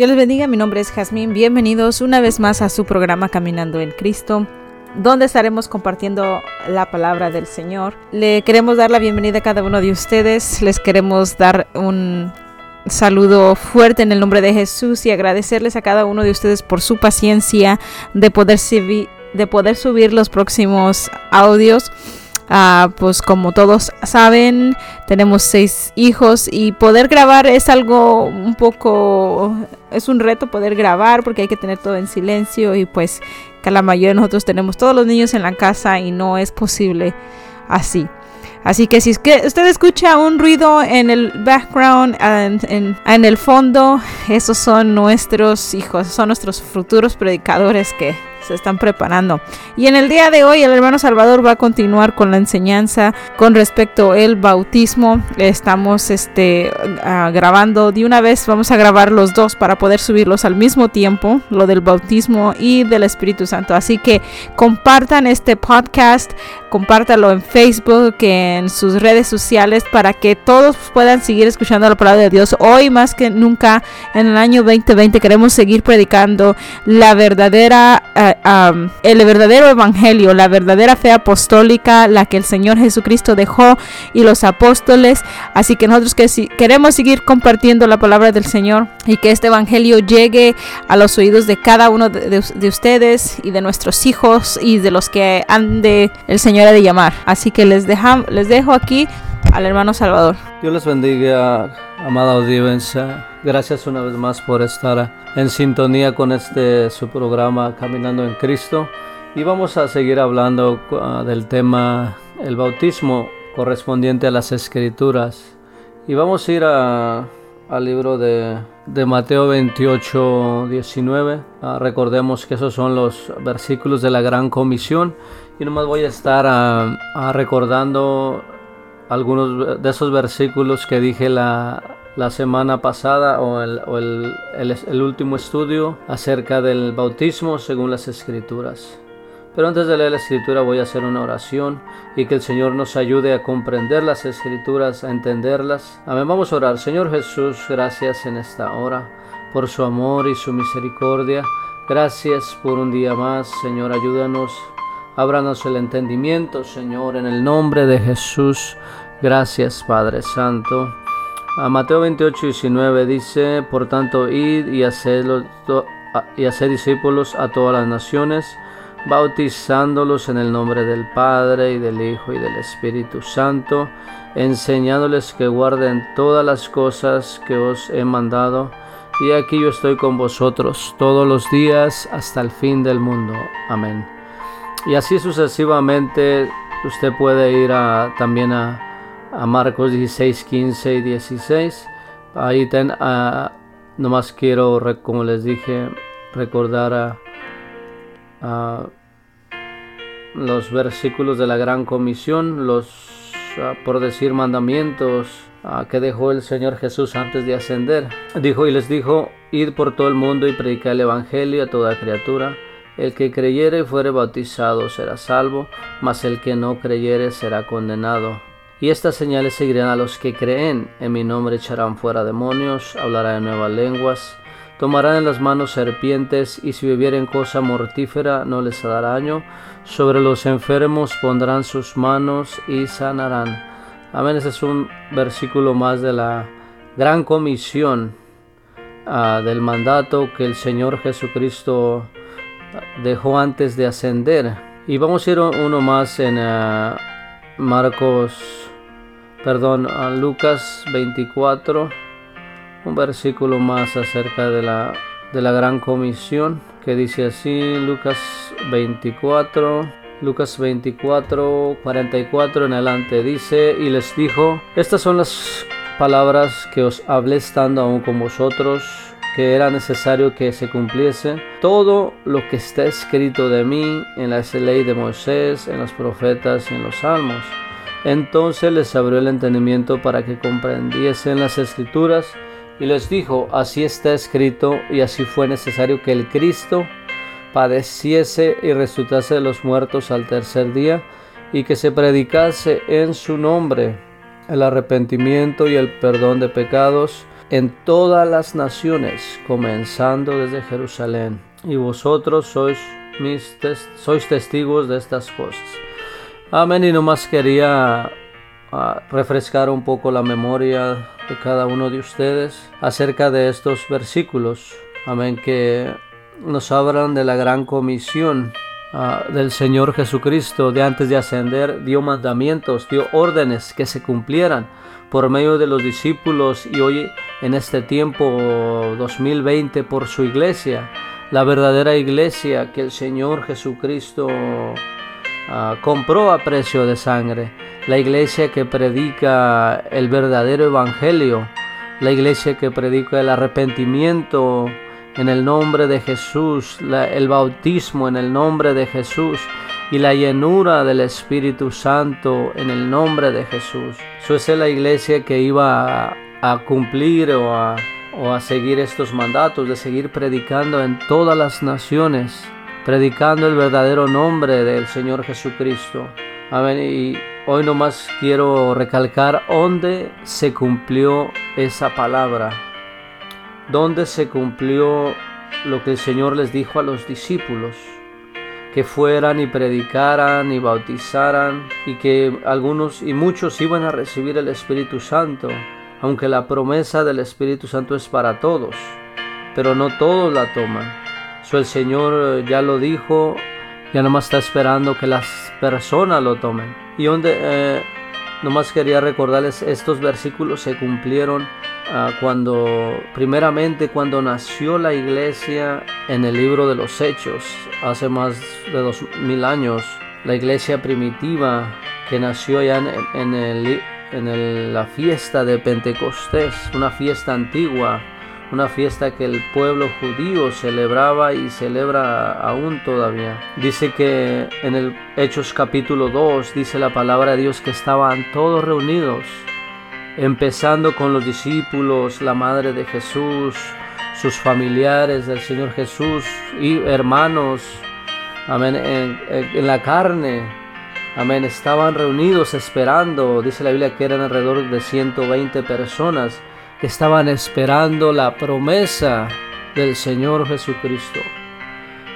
Dios les bendiga, mi nombre es Jazmín. Bienvenidos una vez más a su programa Caminando en Cristo, donde estaremos compartiendo la palabra del Señor. Le queremos dar la bienvenida a cada uno de ustedes. Les queremos dar un saludo fuerte en el nombre de Jesús y agradecerles a cada uno de ustedes por su paciencia de poder, de poder subir los próximos audios. Ah, pues como todos saben, tenemos seis hijos y poder grabar es algo un poco, es un reto poder grabar porque hay que tener todo en silencio y pues que la mayoría de nosotros tenemos todos los niños en la casa y no es posible así. Así que si es que usted escucha un ruido en el background, en, en, el fondo, esos son nuestros hijos, son nuestros futuros predicadores que se están preparando. Y en el día de hoy el hermano Salvador va a continuar con la enseñanza con respecto al bautismo. Estamos este, ah, grabando de una vez, vamos a grabar los dos para poder subirlos al mismo tiempo, lo del bautismo y del Espíritu Santo. Así que compartan este podcast, compártalo en Facebook, en sus redes sociales para que todos puedan seguir escuchando la palabra de Dios. Hoy más que nunca en el año 2020 queremos seguir predicando la verdadera ah, el verdadero evangelio, la verdadera fe apostólica, la que el Señor Jesucristo dejó y los apóstoles. Así que nosotros que si queremos seguir compartiendo la palabra del Señor y que este evangelio llegue a los oídos de cada uno de, ustedes y de nuestros hijos y de los que han de el Señor ha de llamar. Así que les, les dejo aquí al hermano Salvador. Dios les bendiga, amada audiencia. Gracias una vez más por estar en sintonía con este su programa Caminando en Cristo. Y vamos a seguir hablando ah, del tema el bautismo correspondiente a las escrituras. Y vamos a ir al libro de, Mateo 28, 19. Ah, recordemos que esos son los versículos de la Gran Comisión. Y nomás voy a estar ah, recordando algunos de esos versículos que dije la, la semana pasada o, el, el, el, último estudio acerca del bautismo según las escrituras. Pero antes de leer la escritura voy a hacer una oración y que el Señor nos ayude a comprender las escrituras, a entenderlas. Amén. Vamos a orar. Señor Jesús, gracias en esta hora por su amor y su misericordia. Gracias por un día más. Señor, ayúdanos. Ábranos el entendimiento, Señor, en el nombre de Jesús. Gracias, Padre Santo. A Mateo 28, 19 dice, por tanto, id y haced, y hacer discípulos a todas las naciones, bautizándolos en el nombre del Padre y del Hijo y del Espíritu Santo, enseñándoles que guarden todas las cosas que os he mandado. Y aquí yo estoy con vosotros todos los días hasta el fin del mundo. Amén. Y así sucesivamente usted puede ir a, también a a Marcos 16, 15 y 16. Ahí ten, uh, nomás quiero, como les dije, recordar a, los versículos de la Gran Comisión, los, ah, por decir, mandamientos ah, que dejó el Señor Jesús antes de ascender. Dijo y les dijo, id por todo el mundo y predicar el Evangelio a toda criatura. El que creyere y fuere bautizado será salvo, mas el que no creyere será condenado. Y estas señales seguirán a los que creen. En mi nombre echarán fuera demonios, hablarán en nuevas lenguas, tomarán en las manos serpientes, y si bebieren cosa mortífera no les hará daño. Sobre los enfermos pondrán sus manos y sanarán. Amén. Ese es un versículo más de la gran comisión ah, del mandato que el Señor Jesucristo dejó antes de ascender. Y vamos a ir uno más en ah, Marcos perdón, Lucas 24, un versículo más acerca de la, de la gran comisión, que dice así, Lucas 24, Lucas 24, 44 en adelante, dice, y les dijo, estas son las palabras que os hablé estando aún con vosotros, que era necesario que se cumpliese todo lo que está escrito de mí en la ley de Moisés, en los profetas y en los salmos. Entonces les abrió el entendimiento para que comprendiesen las escrituras y les dijo, así está escrito y así fue necesario que el Cristo padeciese y resucitase de los muertos al tercer día y que se predicase en su nombre el arrepentimiento y el perdón de pecados en todas las naciones, comenzando desde Jerusalén. Y vosotros sois, mis sois testigos de estas cosas. Amén. Y nomás quería ah, refrescar un poco la memoria de cada uno de ustedes acerca de estos versículos. Amén. Que nos hablan de la gran comisión ah, del Señor Jesucristo de antes de ascender. Dio mandamientos, dio órdenes que se cumplieran por medio de los discípulos y hoy en este tiempo 2020 por su iglesia, la verdadera iglesia que el Señor Jesucristo ah, compró a precio de sangre, la iglesia que predica el verdadero evangelio, la iglesia que predica el arrepentimiento en el nombre de Jesús, el bautismo en el nombre de Jesús y la llenura del Espíritu Santo en el nombre de Jesús. Eso es la iglesia que iba a, cumplir o a, o a seguir estos mandatos, de seguir predicando en todas las naciones, predicando el verdadero nombre del Señor Jesucristo. Amén. Y hoy nomás quiero recalcar dónde se cumplió esa palabra, dónde se cumplió lo que el Señor les dijo a los discípulos que fueran y predicaran y bautizaran y que algunos y muchos iban a recibir el Espíritu Santo, aunque la promesa del Espíritu Santo es para todos, pero no todos la toman. So, el Señor eh, ya lo dijo, ya nomás está esperando que las personas lo tomen. Y donde eh, nomás quería recordarles, estos versículos se cumplieron Ah, cuando, primeramente, cuando nació la iglesia en el libro de los Hechos, hace más de dos mil años, la iglesia primitiva que nació ya en, el, en la fiesta de Pentecostés, una fiesta antigua, una fiesta que el pueblo judío celebraba y celebra aún todavía. Dice que en el Hechos capítulo 2 dice la palabra de Dios que estaban todos reunidos empezando con los discípulos, la madre de Jesús, sus familiares del Señor Jesús y hermanos, amén, en, la carne, amén, estaban reunidos esperando, dice la Biblia que eran alrededor de 120 personas que estaban esperando la promesa del Señor Jesucristo.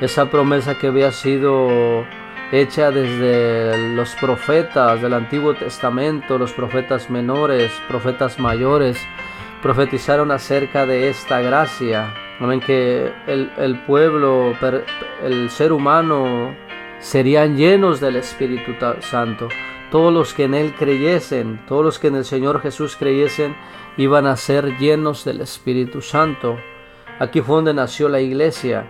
Esa promesa que había sido hecha desde los profetas del Antiguo Testamento, los profetas menores, profetas mayores, profetizaron acerca de esta gracia. Amén, que el, el pueblo, el ser humano serían llenos del Espíritu Santo. Todos los que en Él creyesen, todos los que en el Señor Jesús creyesen, iban a ser llenos del Espíritu Santo. Aquí fue donde nació la iglesia.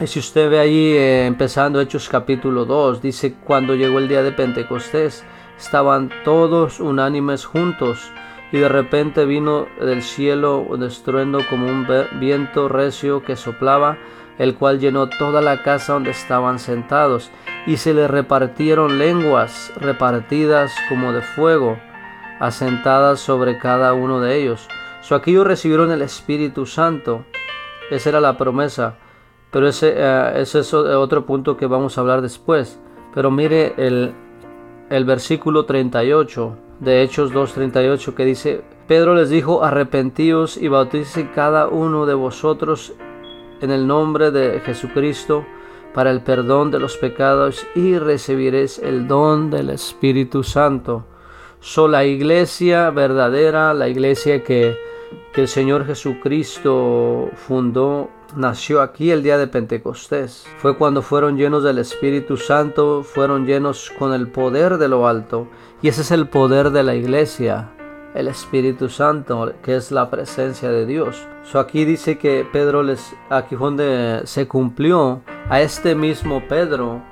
Y si usted ve ahí eh, empezando Hechos capítulo 2, dice cuando llegó el día de Pentecostés, estaban todos unánimes juntos y de repente vino del cielo un estruendo como un viento recio que soplaba, el cual llenó toda la casa donde estaban sentados y se le repartieron lenguas repartidas como de fuego, asentadas sobre cada uno de ellos. So aquí ellos recibieron el Espíritu Santo. Esa era la promesa pero ese, eh, ese es otro punto que vamos a hablar después. Pero mire el, el versículo 38 de Hechos 2.38 que dice, Pedro les dijo, arrepentíos y bautícese cada uno de vosotros en el nombre de Jesucristo para el perdón de los pecados y recibiréis el don del Espíritu Santo. So la iglesia verdadera, la iglesia que, que el Señor Jesucristo fundó nació aquí el día de Pentecostés. Fue cuando fueron llenos del Espíritu Santo, fueron llenos con el poder de lo alto. Y ese es el poder de la iglesia, el Espíritu Santo, que es la presencia de Dios. So aquí dice que Pedro les, aquí donde se cumplió a este mismo Pedro,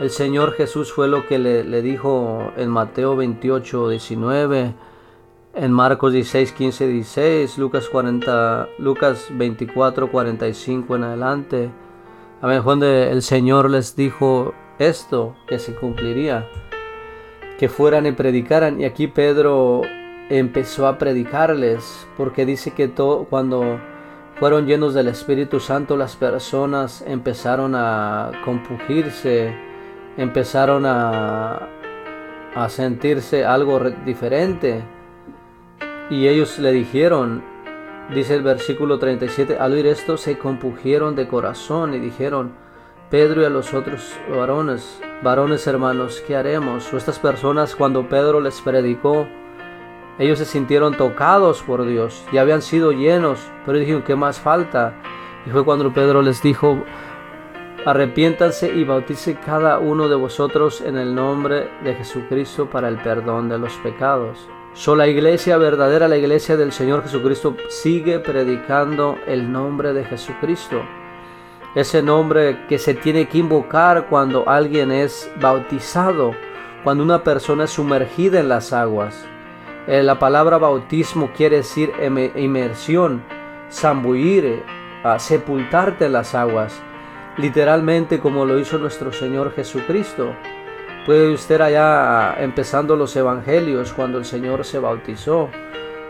el Señor Jesús fue lo que le, le dijo en Mateo 28, 19 en Marcos 16, 15, 16, Lucas, 40, Lucas 24, 45 en adelante. A ver, donde el Señor les dijo esto, que se cumpliría, que fueran y predicaran. Y aquí Pedro empezó a predicarles, porque dice que todo, cuando fueron llenos del Espíritu Santo, las personas empezaron a compugirse, empezaron a, a sentirse algo diferente Y ellos le dijeron, dice el versículo 37, al oír esto se compugieron de corazón y dijeron, Pedro y a los otros varones, varones hermanos, ¿qué haremos? O estas personas cuando Pedro les predicó, ellos se sintieron tocados por Dios y habían sido llenos, pero dijeron, ¿qué más falta? Y fue cuando Pedro les dijo, arrepiéntanse y bautice cada uno de vosotros en el nombre de Jesucristo para el perdón de los pecados. So, la iglesia verdadera, la iglesia del Señor Jesucristo, sigue predicando el nombre de Jesucristo. Ese nombre que se tiene que invocar cuando alguien es bautizado, cuando una persona es sumergida en las aguas. Eh, la palabra bautismo quiere decir inmersión, zambullir, sepultarte en las aguas, literalmente como lo hizo nuestro Señor Jesucristo. Puede usted allá empezando los evangelios cuando el Señor se bautizó.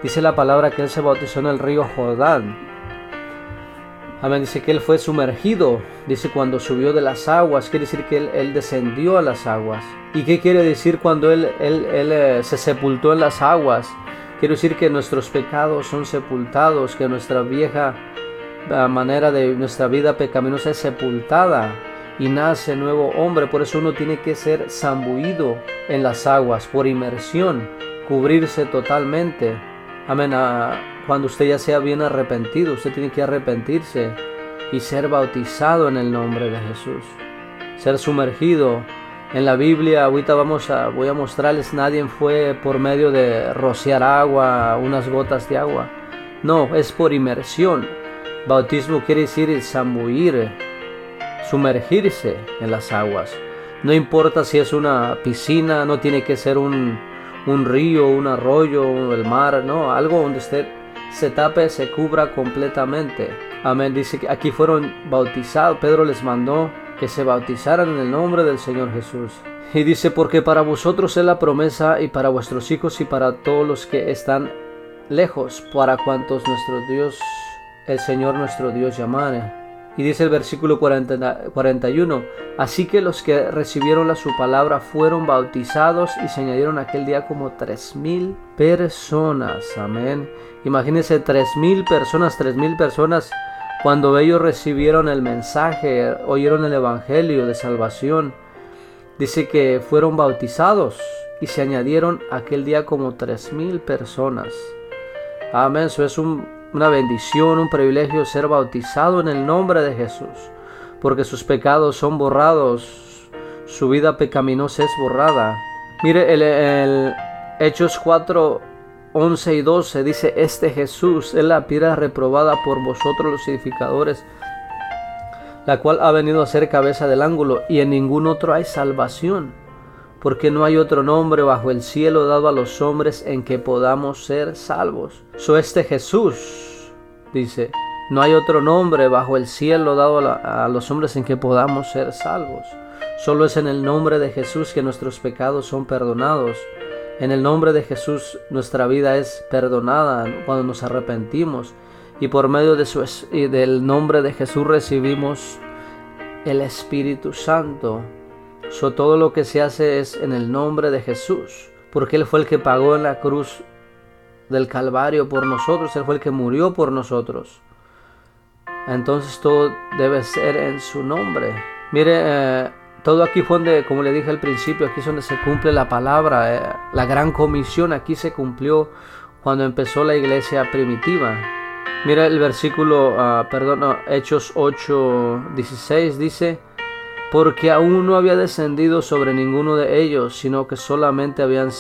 Dice la palabra que Él se bautizó en el río Jordán. Amén. Dice que Él fue sumergido. Dice cuando subió de las aguas. Quiere decir que Él, descendió a las aguas. ¿Y qué quiere decir cuando Él, eh, se sepultó en las aguas? Quiere decir que nuestros pecados son sepultados, que nuestra vieja eh, manera de nuestra vida pecaminosa es sepultada y nace nuevo hombre. Por eso uno tiene que ser zambuido en las aguas por inmersión, cubrirse totalmente. Amén. Cuando usted ya sea bien arrepentido, usted tiene que arrepentirse y ser bautizado en el nombre de Jesús. Ser sumergido en la Biblia. Ahorita vamos a, voy a mostrarles, nadie fue por medio de rociar agua, unas gotas de agua. No, es por inmersión. Bautismo quiere decir zambuir, sumergirse en las aguas. No importa si es una piscina, no tiene que ser un, un río, un arroyo, el mar, no, algo donde usted se tape, se cubra completamente. Amén. Dice que aquí fueron bautizados. Pedro les mandó que se bautizaran en el nombre del Señor Jesús. Y dice, porque para vosotros es la promesa y para vuestros hijos y para todos los que están lejos, para cuantos nuestro Dios, el Señor nuestro Dios llamare. Y dice el versículo 41, así que los que recibieron la su palabra fueron bautizados y se añadieron aquel día como tres mil personas. Amén. Imagínense tres mil personas, tres mil personas cuando ellos recibieron el mensaje, oyeron el evangelio de salvación. Dice que fueron bautizados y se añadieron aquel día como tres mil personas. Amén. Eso es un una bendición, un privilegio ser bautizado en el nombre de Jesús, porque sus pecados son borrados, su vida pecaminosa es borrada. Mire, el, Hechos 4, 11 y 12 dice, este Jesús es la piedra reprobada por vosotros los edificadores, la cual ha venido a ser cabeza del ángulo, y en ningún otro hay salvación porque no hay otro nombre bajo el cielo dado a los hombres en que podamos ser salvos. So este Jesús dice, no hay otro nombre bajo el cielo dado a, los hombres en que podamos ser salvos. Solo es en el nombre de Jesús que nuestros pecados son perdonados. En el nombre de Jesús nuestra vida es perdonada cuando nos arrepentimos y por medio de del nombre de Jesús recibimos el Espíritu Santo todo lo que se hace es en el nombre de Jesús, porque Él fue el que pagó en la cruz del Calvario por nosotros, Él fue el que murió por nosotros. Entonces todo debe ser en su nombre. Mire, eh, todo aquí fue donde, como le dije al principio, aquí es donde se cumple la palabra, eh, la gran comisión aquí se cumplió cuando empezó la iglesia primitiva. Mira el versículo, ah, perdón, Hechos 8, 16 dice, porque aún no había descendido sobre ninguno de ellos, sino que solamente habían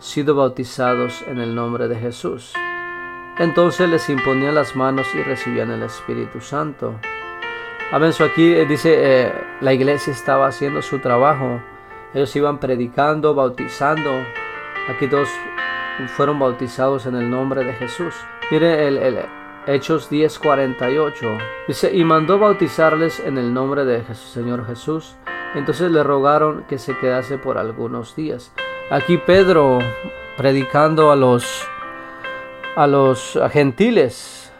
sido bautizados en el nombre de Jesús. Entonces les imponían las manos y recibían el Espíritu Santo. Amén. aquí eh, dice, eh, la iglesia estaba haciendo su trabajo. Ellos iban predicando, bautizando. Aquí todos fueron bautizados en el nombre de Jesús. Mire el, el, Hechos 10:48. Dice, y mandó bautizarles en el nombre de Jesús, Señor Jesús. Entonces le rogaron que se quedase por algunos días. Aquí Pedro predicando a los a los gentiles,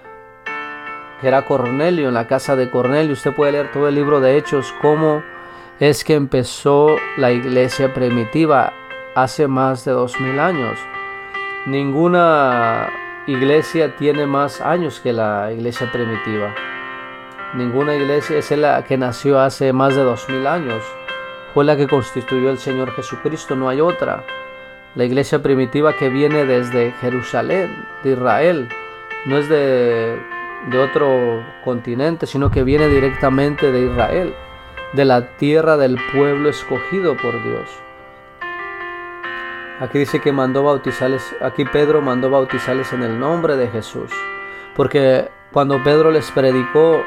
que era Cornelio, en la casa de Cornelio. Usted puede leer todo el libro de Hechos, cómo es que empezó la iglesia primitiva hace más de dos mil años. ninguna iglesia tiene más años que la iglesia primitiva. Ninguna iglesia es la que nació hace más de dos mil años. Fue la que constituyó el Señor Jesucristo, no hay otra. La iglesia primitiva que viene desde Jerusalén, de Israel, no es de, de otro continente, sino que viene directamente de Israel, de la tierra del pueblo escogido por Dios. Aquí dice que mandó bautizarles, aquí Pedro mandó bautizarles en el nombre de Jesús. Porque cuando Pedro les predicó,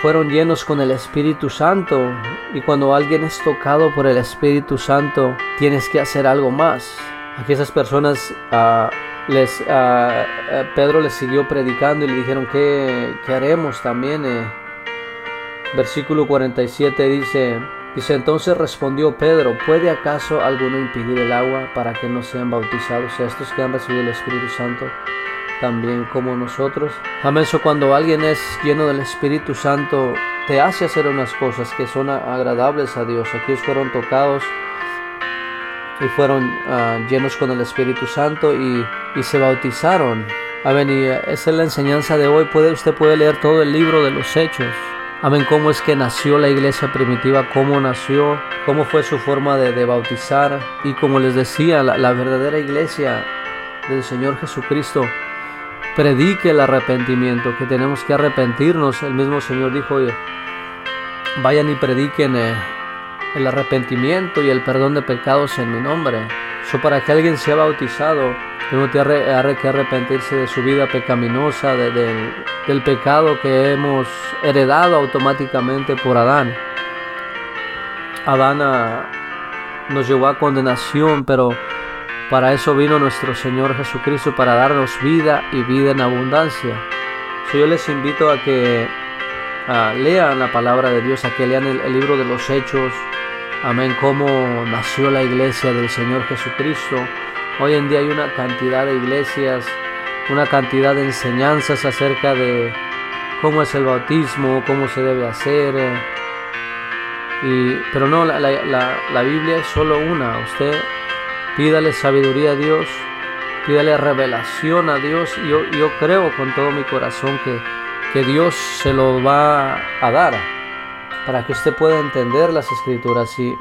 fueron llenos con el Espíritu Santo. Y cuando alguien es tocado por el Espíritu Santo, tienes que hacer algo más. Aquí esas personas, uh, Pedro les siguió predicando y le dijeron, ¿qué, qué haremos también? Eh? Versículo 47 dice, Dice entonces respondió Pedro, ¿puede acaso alguno impedir el agua para que no sean bautizados estos que han recibido el Espíritu Santo también como nosotros? Amén, cuando alguien es lleno del Espíritu Santo te hace hacer unas cosas que son agradables a Dios. Aquí fueron tocados y fueron uh, llenos con el Espíritu Santo y, y se bautizaron. Amén, y esa es la enseñanza de hoy. Puede, usted puede leer todo el libro de los Hechos Amén, cómo es que nació la iglesia primitiva, cómo nació, cómo fue su forma de, bautizar. Y como les decía, la, verdadera iglesia del Señor Jesucristo predique el arrepentimiento, que tenemos que arrepentirnos. El mismo Señor dijo, vayan y prediquen eh, el arrepentimiento y el perdón de pecados en mi nombre. Eso para que alguien sea bautizado tiene que arrepentirse de su vida pecaminosa, del pecado que hemos heredado automáticamente por Adán. Adán ah, nos llevó a condenación, pero para eso vino nuestro Señor Jesucristo, para darnos vida y vida en abundancia. yo les invito a que ah, lean la palabra de Dios, a que lean el libro de los Hechos. Amén, cómo nació la iglesia del Señor Jesucristo Hoy en día hay una cantidad de iglesias, una cantidad de enseñanzas acerca de cómo es el bautismo, cómo se debe hacer. Y, pero no, la, la, Biblia es solo una. Usted pídale sabiduría a Dios, pídale revelación a Dios. Y yo, yo creo con todo mi corazón que, que Dios se lo va a dar para que usted pueda entender las escrituras. Y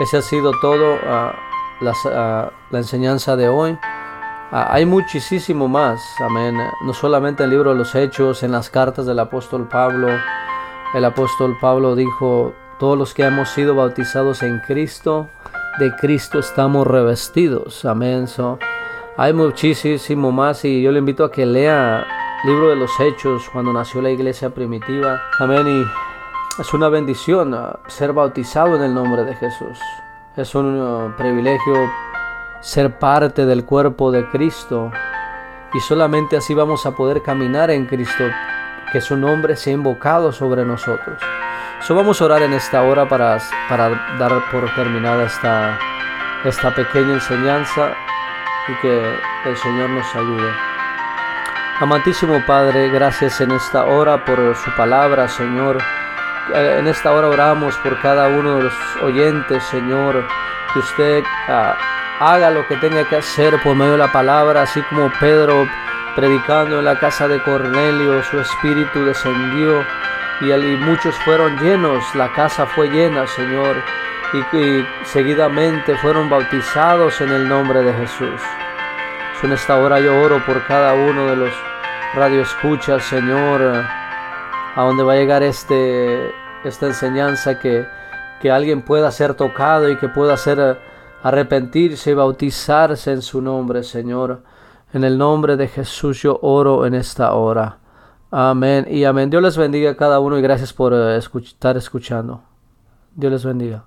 ese ha sido todo. Uh, la enseñanza de hoy. Ah, hay muchísimo más, amén. No solamente en el libro de los Hechos, en las cartas del apóstol Pablo. El apóstol Pablo dijo, todos los que hemos sido bautizados en Cristo, de Cristo estamos revestidos. Amén. hay muchísimo más y yo le invito a que lea el libro de los Hechos cuando nació la iglesia primitiva. Amén. Y es una bendición ah, ser bautizado en el nombre de Jesús. Es un uh, privilegio ser parte del cuerpo de Cristo y solamente así vamos a poder caminar en Cristo, que su nombre sea invocado sobre nosotros. So vamos a orar en esta hora para, para dar por terminada esta, esta pequeña enseñanza y que el Señor nos ayude. Amantísimo Padre, gracias en esta hora por su palabra, Señor. Eh, en esta hora oramos por cada uno de los oyentes, Señor, que usted ah, haga lo que tenga que hacer por medio de la palabra, así como Pedro predicando en la casa de Cornelio, su espíritu descendió y, muchos fueron llenos, la casa fue llena, Señor, y, y seguidamente fueron bautizados en el nombre de Jesús. En esta hora yo oro por cada uno de los radioescuchas, Señor a dónde va a llegar este, esta enseñanza, que, que alguien pueda ser tocado y que pueda ser eh, arrepentirse y bautizarse en su nombre, Señor. En el nombre de Jesús yo oro en esta hora. Amén y amén. Dios les bendiga a cada uno y gracias por eh, estar escuchando. Dios les bendiga.